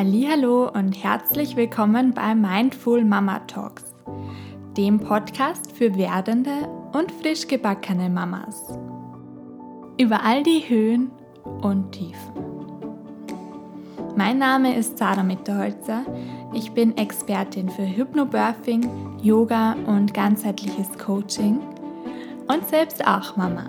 Hallo und herzlich willkommen bei Mindful Mama Talks, dem Podcast für werdende und frisch gebackene Mamas. Über all die Höhen und Tiefen. Mein Name ist Sarah Mitterholzer. Ich bin Expertin für Hypnobirthing, Yoga und ganzheitliches Coaching und selbst auch Mama.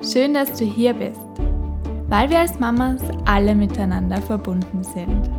Schön, dass du hier bist weil wir als Mamas alle miteinander verbunden sind.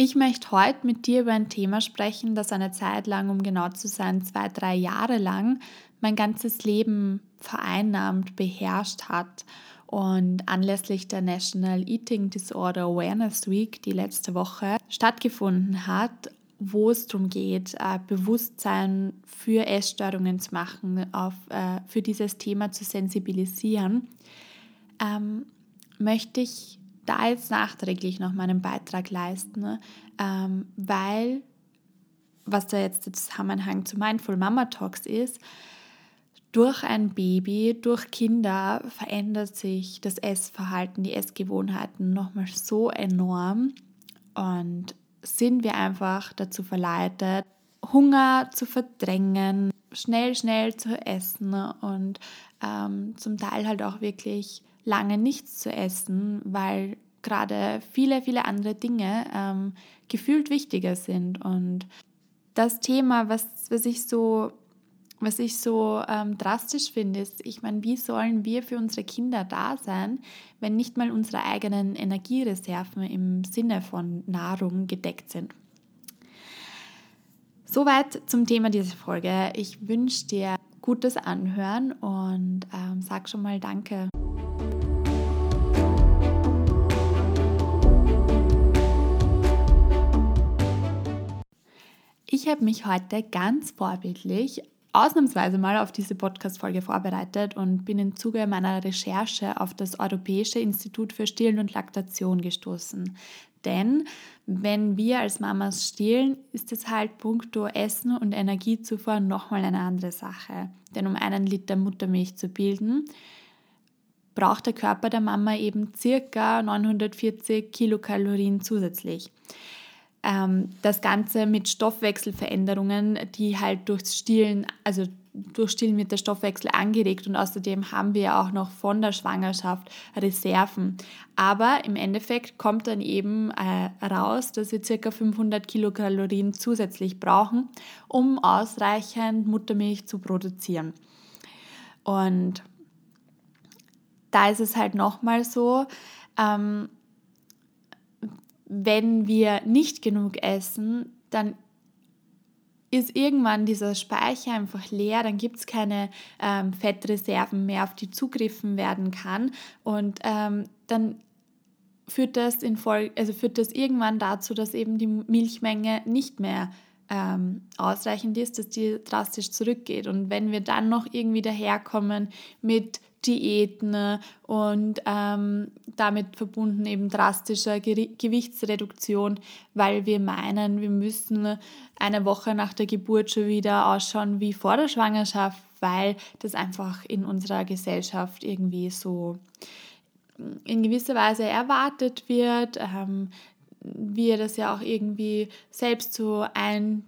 Ich möchte heute mit dir über ein Thema sprechen, das eine Zeit lang, um genau zu sein, zwei, drei Jahre lang mein ganzes Leben vereinnahmt, beherrscht hat und anlässlich der National Eating Disorder Awareness Week, die letzte Woche stattgefunden hat, wo es darum geht, äh, Bewusstsein für Essstörungen zu machen, auf, äh, für dieses Thema zu sensibilisieren, ähm, möchte ich da jetzt nachträglich noch meinen Beitrag leisten, ähm, weil, was da jetzt der Zusammenhang zu Mindful Mama Talks ist, durch ein Baby, durch Kinder verändert sich das Essverhalten, die Essgewohnheiten nochmal so enorm und sind wir einfach dazu verleitet, Hunger zu verdrängen, schnell, schnell zu essen und ähm, zum Teil halt auch wirklich lange nichts zu essen, weil gerade viele, viele andere Dinge ähm, gefühlt wichtiger sind. Und das Thema, was, was ich so was ich so ähm, drastisch finde, ist, ich meine, wie sollen wir für unsere Kinder da sein, wenn nicht mal unsere eigenen Energiereserven im Sinne von Nahrung gedeckt sind? Soweit zum Thema dieser Folge. Ich wünsche dir gutes Anhören und ähm, sag schon mal Danke. Ich habe mich heute ganz vorbildlich ausnahmsweise mal auf diese Podcast-Folge vorbereitet und bin im Zuge meiner Recherche auf das Europäische Institut für Stillen und Laktation gestoßen. Denn wenn wir als Mamas stillen, ist es halt puncto Essen und Energiezufuhr nochmal eine andere Sache. Denn um einen Liter Muttermilch zu bilden, braucht der Körper der Mama eben circa 940 Kilokalorien zusätzlich. Ähm, das Ganze mit Stoffwechselveränderungen, die halt durchs Stillen, also durch Stillen wird der Stoffwechsel angeregt und außerdem haben wir auch noch von der Schwangerschaft Reserven. Aber im Endeffekt kommt dann eben äh, raus, dass wir ca. 500 Kilokalorien zusätzlich brauchen, um ausreichend Muttermilch zu produzieren. Und da ist es halt nochmal so, ähm, wenn wir nicht genug essen, dann ist irgendwann dieser Speicher einfach leer, dann gibt es keine ähm, Fettreserven mehr, auf die zugriffen werden kann. Und ähm, dann führt das, in Folge, also führt das irgendwann dazu, dass eben die Milchmenge nicht mehr ähm, ausreichend ist, dass die drastisch zurückgeht. Und wenn wir dann noch irgendwie daherkommen mit Diäten und ähm, damit verbunden eben drastischer Ge Gewichtsreduktion, weil wir meinen, wir müssen eine Woche nach der Geburt schon wieder ausschauen wie vor der Schwangerschaft, weil das einfach in unserer Gesellschaft irgendwie so in gewisser Weise erwartet wird. Ähm, wir das ja auch irgendwie selbst so ein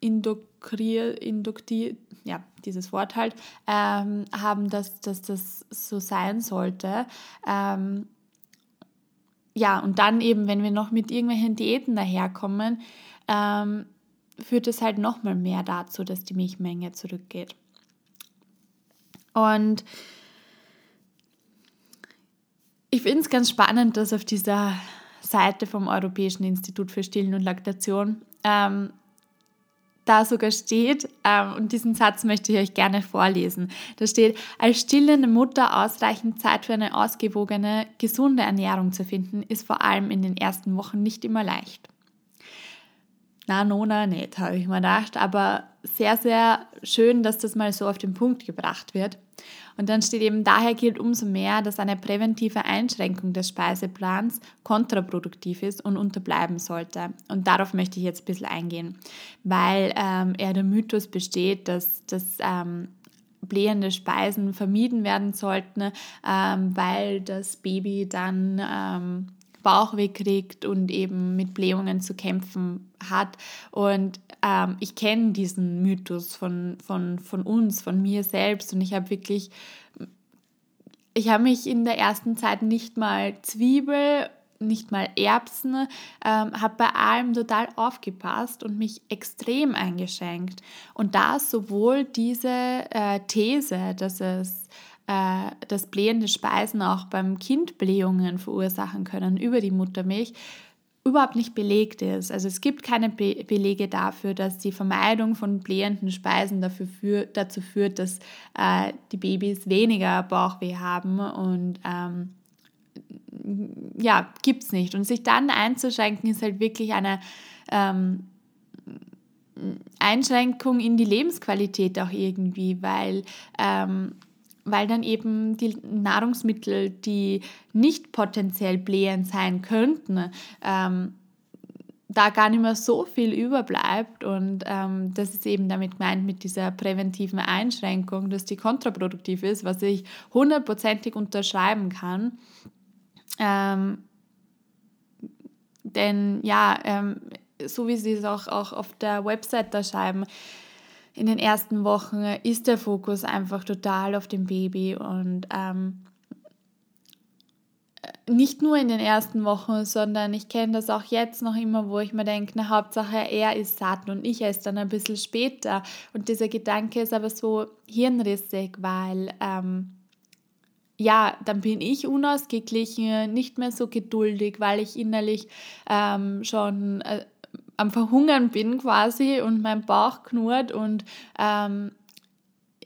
induktiert, ja, dieses Wort halt, ähm, haben, dass, dass das so sein sollte. Ähm, ja, und dann eben, wenn wir noch mit irgendwelchen Diäten daherkommen, ähm, führt es halt nochmal mehr dazu, dass die Milchmenge zurückgeht. Und ich finde es ganz spannend, dass auf dieser Seite vom Europäischen Institut für Stillen und Laktation ähm, da sogar steht, ähm, und diesen Satz möchte ich euch gerne vorlesen. Da steht, als stillende Mutter ausreichend Zeit für eine ausgewogene, gesunde Ernährung zu finden, ist vor allem in den ersten Wochen nicht immer leicht. Na, Nona, nicht, habe ich mir gedacht, aber sehr, sehr schön, dass das mal so auf den Punkt gebracht wird. Und dann steht eben, daher gilt umso mehr, dass eine präventive Einschränkung des Speiseplans kontraproduktiv ist und unterbleiben sollte. Und darauf möchte ich jetzt ein bisschen eingehen, weil ähm, eher der Mythos besteht, dass, dass ähm, blähende Speisen vermieden werden sollten, ähm, weil das Baby dann ähm, Bauchweh kriegt und eben mit Blähungen zu kämpfen hat. Und ähm, ich kenne diesen Mythos von, von, von uns, von mir selbst. Und ich habe wirklich, ich habe mich in der ersten Zeit nicht mal Zwiebel nicht mal Erbsen, ähm, habe bei allem total aufgepasst und mich extrem eingeschränkt. Und da sowohl diese äh, These, dass es äh, dass blähende Speisen auch beim Kind Blähungen verursachen können über die Muttermilch, überhaupt nicht belegt ist. Also es gibt keine Be Belege dafür, dass die Vermeidung von blähenden Speisen dafür für, dazu führt, dass äh, die Babys weniger Bauchweh haben und ähm, ja, gibt es nicht. Und sich dann einzuschränken, ist halt wirklich eine ähm, Einschränkung in die Lebensqualität auch irgendwie, weil ähm, weil dann eben die Nahrungsmittel, die nicht potenziell blähend sein könnten, ähm, da gar nicht mehr so viel überbleibt. Und ähm, das ist eben damit gemeint mit dieser präventiven Einschränkung, dass die kontraproduktiv ist, was ich hundertprozentig unterschreiben kann. Ähm, denn ja, ähm, so wie sie es auch, auch auf der Website da schreiben, in den ersten Wochen ist der Fokus einfach total auf dem Baby und ähm, nicht nur in den ersten Wochen, sondern ich kenne das auch jetzt noch immer, wo ich mir denke, na Hauptsache er ist satt und ich esse dann ein bisschen später. Und dieser Gedanke ist aber so hirnrissig, weil ähm, ja, dann bin ich unausgeglichen, nicht mehr so geduldig, weil ich innerlich ähm, schon äh, am Verhungern bin quasi und mein Bauch knurrt und ähm,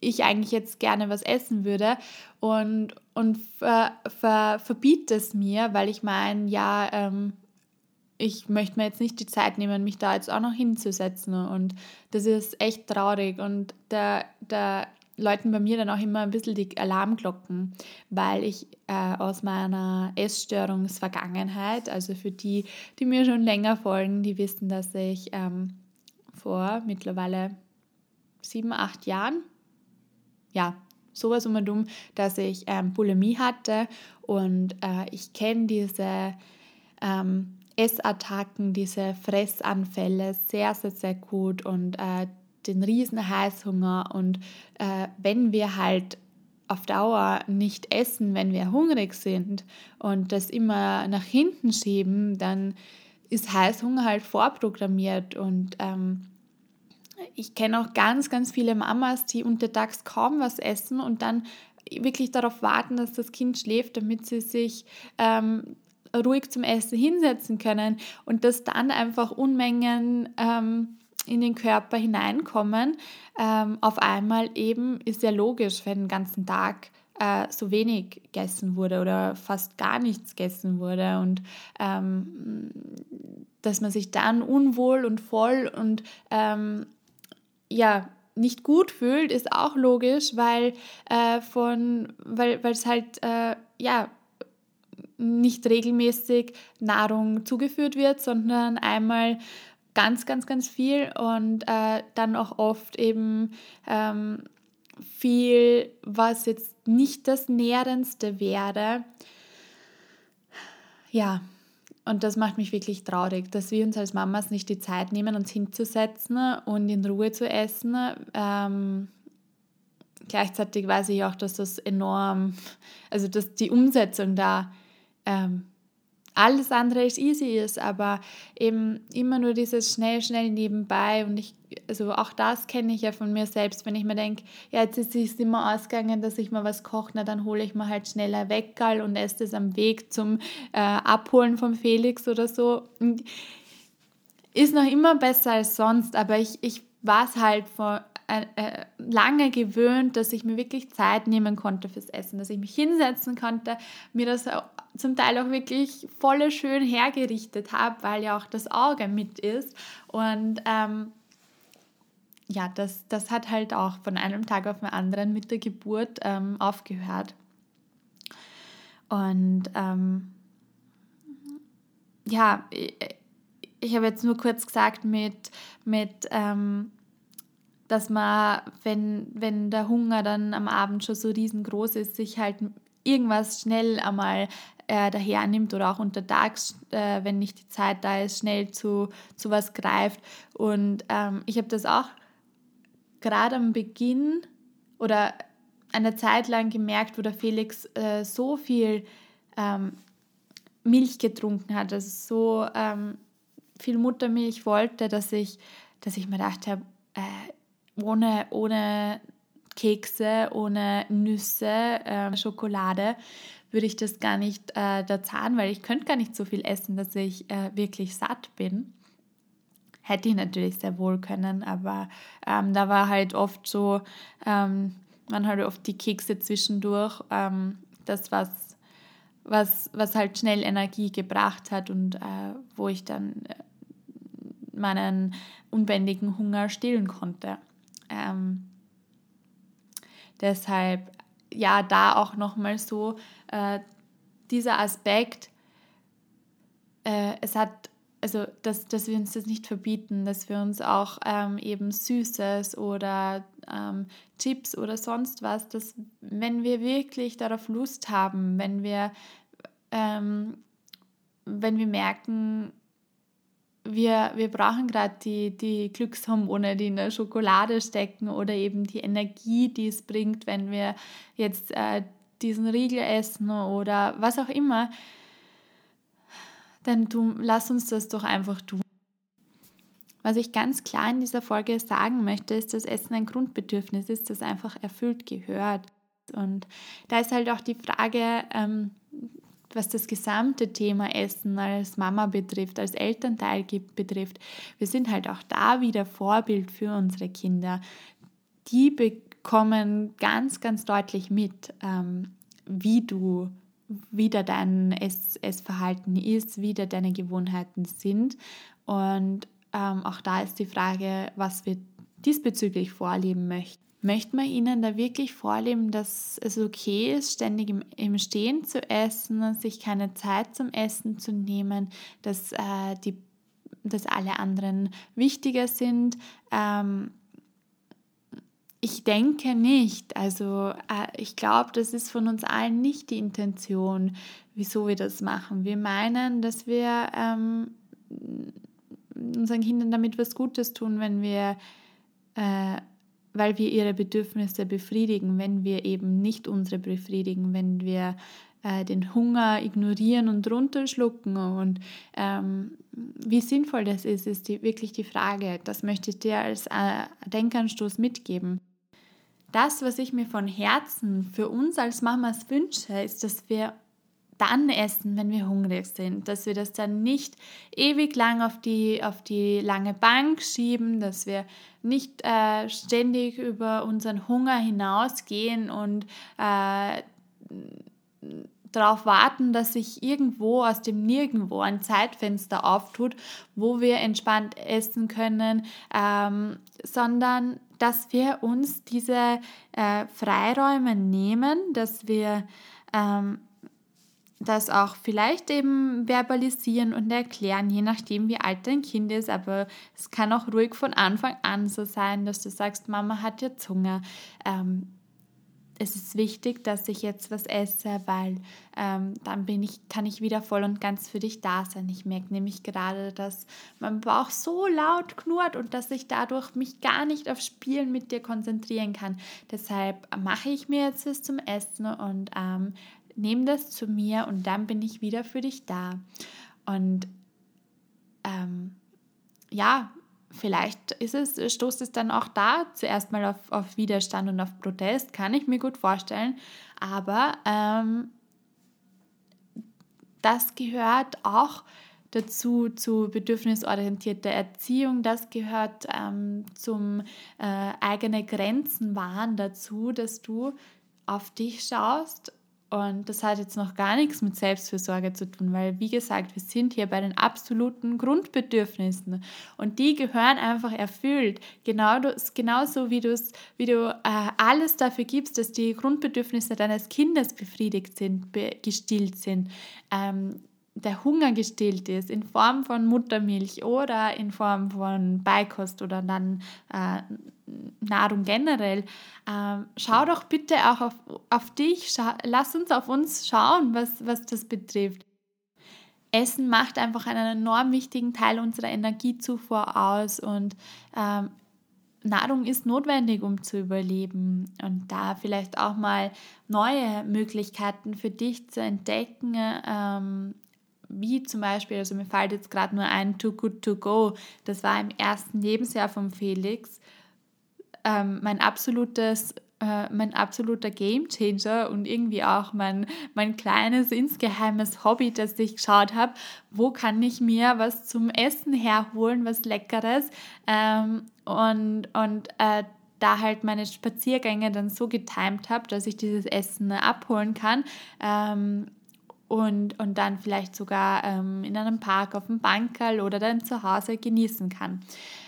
ich eigentlich jetzt gerne was essen würde und, und ver, ver, verbiete es mir, weil ich meine, ja, ähm, ich möchte mir jetzt nicht die Zeit nehmen, mich da jetzt auch noch hinzusetzen und das ist echt traurig und der, der läuten bei mir dann auch immer ein bisschen die Alarmglocken, weil ich äh, aus meiner Essstörungsvergangenheit, also für die, die mir schon länger folgen, die wissen, dass ich ähm, vor mittlerweile sieben, acht Jahren, ja, sowas um und um, dass ich ähm, Bulimie hatte und äh, ich kenne diese ähm, Essattacken, diese Fressanfälle sehr, sehr, sehr gut und äh, den riesen Heißhunger. Und äh, wenn wir halt auf Dauer nicht essen, wenn wir hungrig sind und das immer nach hinten schieben, dann ist Heißhunger halt vorprogrammiert. Und ähm, ich kenne auch ganz, ganz viele Mamas, die untertags kaum was essen und dann wirklich darauf warten, dass das Kind schläft, damit sie sich ähm, ruhig zum Essen hinsetzen können und das dann einfach Unmengen ähm, in den Körper hineinkommen, ähm, auf einmal eben ist ja logisch, wenn den ganzen Tag äh, so wenig gegessen wurde oder fast gar nichts gegessen wurde und ähm, dass man sich dann unwohl und voll und ähm, ja nicht gut fühlt, ist auch logisch, weil äh, von weil es halt äh, ja nicht regelmäßig Nahrung zugeführt wird, sondern einmal ganz, ganz, ganz viel und äh, dann auch oft eben ähm, viel, was jetzt nicht das Nährendste wäre. Ja, und das macht mich wirklich traurig, dass wir uns als Mamas nicht die Zeit nehmen, uns hinzusetzen und in Ruhe zu essen. Ähm, gleichzeitig weiß ich auch, dass das enorm, also dass die Umsetzung da ähm, alles andere ist easy ist, aber eben immer nur dieses schnell, schnell nebenbei und ich, also auch das kenne ich ja von mir selbst, wenn ich mir denke, ja, jetzt ist es immer ausgegangen, dass ich mal was koche, na dann hole ich mir halt schneller Weckerl und esse es am Weg zum äh, Abholen von Felix oder so. Ist noch immer besser als sonst, aber ich, ich war es halt vor äh, äh, lange gewöhnt, dass ich mir wirklich Zeit nehmen konnte fürs Essen, dass ich mich hinsetzen konnte, mir das zum Teil auch wirklich voll schön hergerichtet habe, weil ja auch das Auge mit ist. Und ähm, ja, das, das hat halt auch von einem Tag auf den anderen mit der Geburt ähm, aufgehört. Und ähm, ja, ich, ich habe jetzt nur kurz gesagt mit, mit ähm, dass man, wenn, wenn der Hunger dann am Abend schon so riesengroß ist, sich halt irgendwas schnell einmal äh, daher nimmt oder auch untertags, äh, wenn nicht die Zeit da ist, schnell zu, zu was greift. Und ähm, ich habe das auch gerade am Beginn oder eine Zeit lang gemerkt, wo der Felix äh, so viel ähm, Milch getrunken hat, also so ähm, viel Muttermilch wollte, dass ich, dass ich mir dachte, äh, ohne, ohne Kekse, ohne Nüsse, äh, Schokolade würde ich das gar nicht äh, da zahlen, weil ich könnte gar nicht so viel essen, dass ich äh, wirklich satt bin. Hätte ich natürlich sehr wohl können, aber ähm, da war halt oft so, ähm, man hat oft die Kekse zwischendurch, ähm, das was, was, was halt schnell Energie gebracht hat und äh, wo ich dann äh, meinen unbändigen Hunger stillen konnte. Ähm, deshalb, ja, da auch nochmal so äh, dieser Aspekt, äh, es hat also dass, dass wir uns das nicht verbieten, dass wir uns auch ähm, eben Süßes oder ähm, Chips oder sonst was, dass wenn wir wirklich darauf Lust haben, wenn wir, ähm, wenn wir merken, wir, wir brauchen gerade die, die Glückshormone, die in der Schokolade stecken oder eben die Energie, die es bringt, wenn wir jetzt äh, diesen Riegel essen oder was auch immer, dann tu, lass uns das doch einfach tun. Was ich ganz klar in dieser Folge sagen möchte, ist, dass Essen ein Grundbedürfnis ist, das einfach erfüllt gehört. Und da ist halt auch die Frage, ähm, was das gesamte Thema Essen als Mama betrifft, als Elternteil betrifft. Wir sind halt auch da wieder Vorbild für unsere Kinder. Die bekommen ganz, ganz deutlich mit, ähm, wie du wie da dein Ess Essverhalten ist, wie da deine Gewohnheiten sind. Und ähm, auch da ist die Frage, was wir diesbezüglich vorleben möchten. Möchte man ihnen da wirklich vorleben, dass es okay ist, ständig im, im Stehen zu essen, sich keine Zeit zum Essen zu nehmen, dass, äh, die, dass alle anderen wichtiger sind? Ähm, ich denke nicht. Also äh, ich glaube, das ist von uns allen nicht die Intention, wieso wir das machen. Wir meinen, dass wir ähm, unseren Kindern damit was Gutes tun, wenn wir, äh, weil wir ihre Bedürfnisse befriedigen, wenn wir eben nicht unsere befriedigen, wenn wir äh, den Hunger ignorieren und runterschlucken. Und ähm, wie sinnvoll das ist, ist die, wirklich die Frage. Das möchte ich dir als äh, Denkanstoß mitgeben das, was ich mir von Herzen für uns als Mamas wünsche, ist, dass wir dann essen, wenn wir hungrig sind, dass wir das dann nicht ewig lang auf die, auf die lange Bank schieben, dass wir nicht äh, ständig über unseren Hunger hinausgehen und äh, darauf warten, dass sich irgendwo aus dem Nirgendwo ein Zeitfenster auftut, wo wir entspannt essen können, ähm, sondern dass wir uns diese äh, Freiräume nehmen, dass wir ähm, das auch vielleicht eben verbalisieren und erklären, je nachdem, wie alt dein Kind ist. Aber es kann auch ruhig von Anfang an so sein, dass du sagst, Mama hat jetzt Hunger. Ähm, es ist wichtig, dass ich jetzt was esse, weil ähm, dann bin ich, kann ich wieder voll und ganz für dich da sein. Ich merke nämlich gerade, dass mein Bauch so laut knurrt und dass ich dadurch mich gar nicht auf Spielen mit dir konzentrieren kann. Deshalb mache ich mir jetzt was zum Essen und ähm, nehme das zu mir und dann bin ich wieder für dich da. Und ähm, ja, vielleicht ist es, stoßt es dann auch da zuerst mal auf, auf Widerstand und auf Protest, kann ich mir gut vorstellen. Aber ähm, das gehört auch dazu zu bedürfnisorientierter Erziehung, das gehört ähm, zum äh, eigene Grenzen wahren dazu, dass du auf dich schaust Und das hat jetzt noch gar nichts mit Selbstfürsorge zu tun, weil, wie gesagt, wir sind hier bei den absoluten Grundbedürfnissen und die gehören einfach erfüllt. Genau, genauso wie, wie du äh, alles dafür gibst, dass die Grundbedürfnisse deines Kindes befriedigt sind, be gestillt sind. Ähm, der Hunger gestillt ist in Form von Muttermilch oder in Form von Beikost oder dann äh, Nahrung generell, äh, schau doch bitte auch auf, auf dich, schau, lass uns auf uns schauen, was, was das betrifft. Essen macht einfach einen enorm wichtigen Teil unserer Energiezufuhr aus und ähm, Nahrung ist notwendig, um zu überleben. Und da vielleicht auch mal neue Möglichkeiten für dich zu entdecken, ähm, wie zum Beispiel, also mir fällt jetzt gerade nur ein Too Good To Go, das war im ersten Lebensjahr von Felix ähm, mein absolutes äh, mein absoluter Gamechanger und irgendwie auch mein, mein kleines insgeheimes Hobby, das ich geschaut habe, wo kann ich mir was zum Essen herholen, was Leckeres ähm, und, und äh, da halt meine Spaziergänge dann so getimt habe, dass ich dieses Essen abholen kann. Ähm, und, und dann vielleicht sogar ähm, in einem Park auf dem Bankerl oder dann zu Hause genießen kann.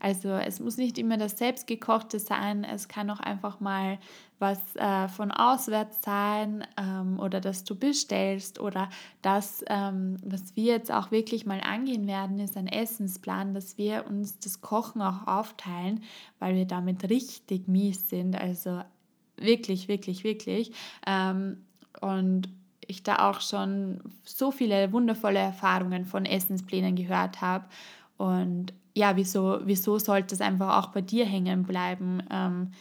Also es muss nicht immer das Selbstgekochte sein, es kann auch einfach mal was äh, von auswärts sein ähm, oder dass du bestellst oder das, ähm, was wir jetzt auch wirklich mal angehen werden, ist ein Essensplan, dass wir uns das Kochen auch aufteilen, weil wir damit richtig mies sind. Also wirklich, wirklich, wirklich. Ähm, und ich da auch schon so viele wundervolle Erfahrungen von Essensplänen gehört habe. Und ja, wieso, wieso sollte es einfach auch bei dir hängen bleiben? Ähm,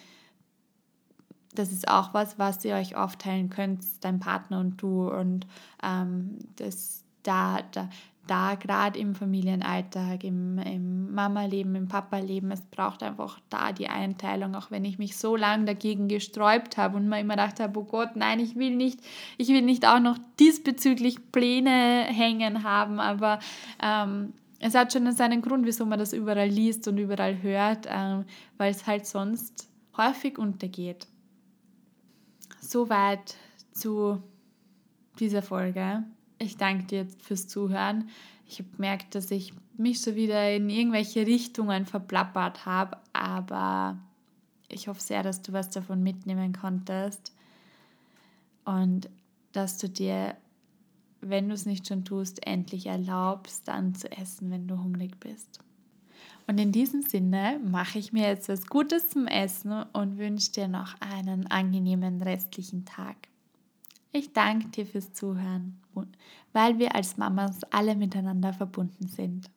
das ist auch was, was ihr euch aufteilen könnt, dein Partner und du. Und ähm, das, da, da, da gerade im Familienalltag, im, im Mama-Leben, im Papa-Leben, es braucht einfach da die Einteilung, auch wenn ich mich so lange dagegen gesträubt habe und mir immer gedacht habe, oh Gott, nein, ich will nicht, ich will nicht auch noch diesbezüglich Pläne hängen haben, aber ähm, es hat schon seinen Grund, wieso man das überall liest und überall hört, ähm, weil es halt sonst häufig untergeht. Soweit zu dieser Folge. Ich danke dir fürs Zuhören. Ich habe gemerkt, dass ich mich so wieder in irgendwelche Richtungen verplappert habe, aber ich hoffe sehr, dass du was davon mitnehmen konntest und dass du dir, wenn du es nicht schon tust, endlich erlaubst, dann zu essen, wenn du hungrig bist. Und in diesem Sinne mache ich mir jetzt was Gutes zum Essen und wünsche dir noch einen angenehmen restlichen Tag. Ich danke dir fürs Zuhören, weil wir als Mamas alle miteinander verbunden sind.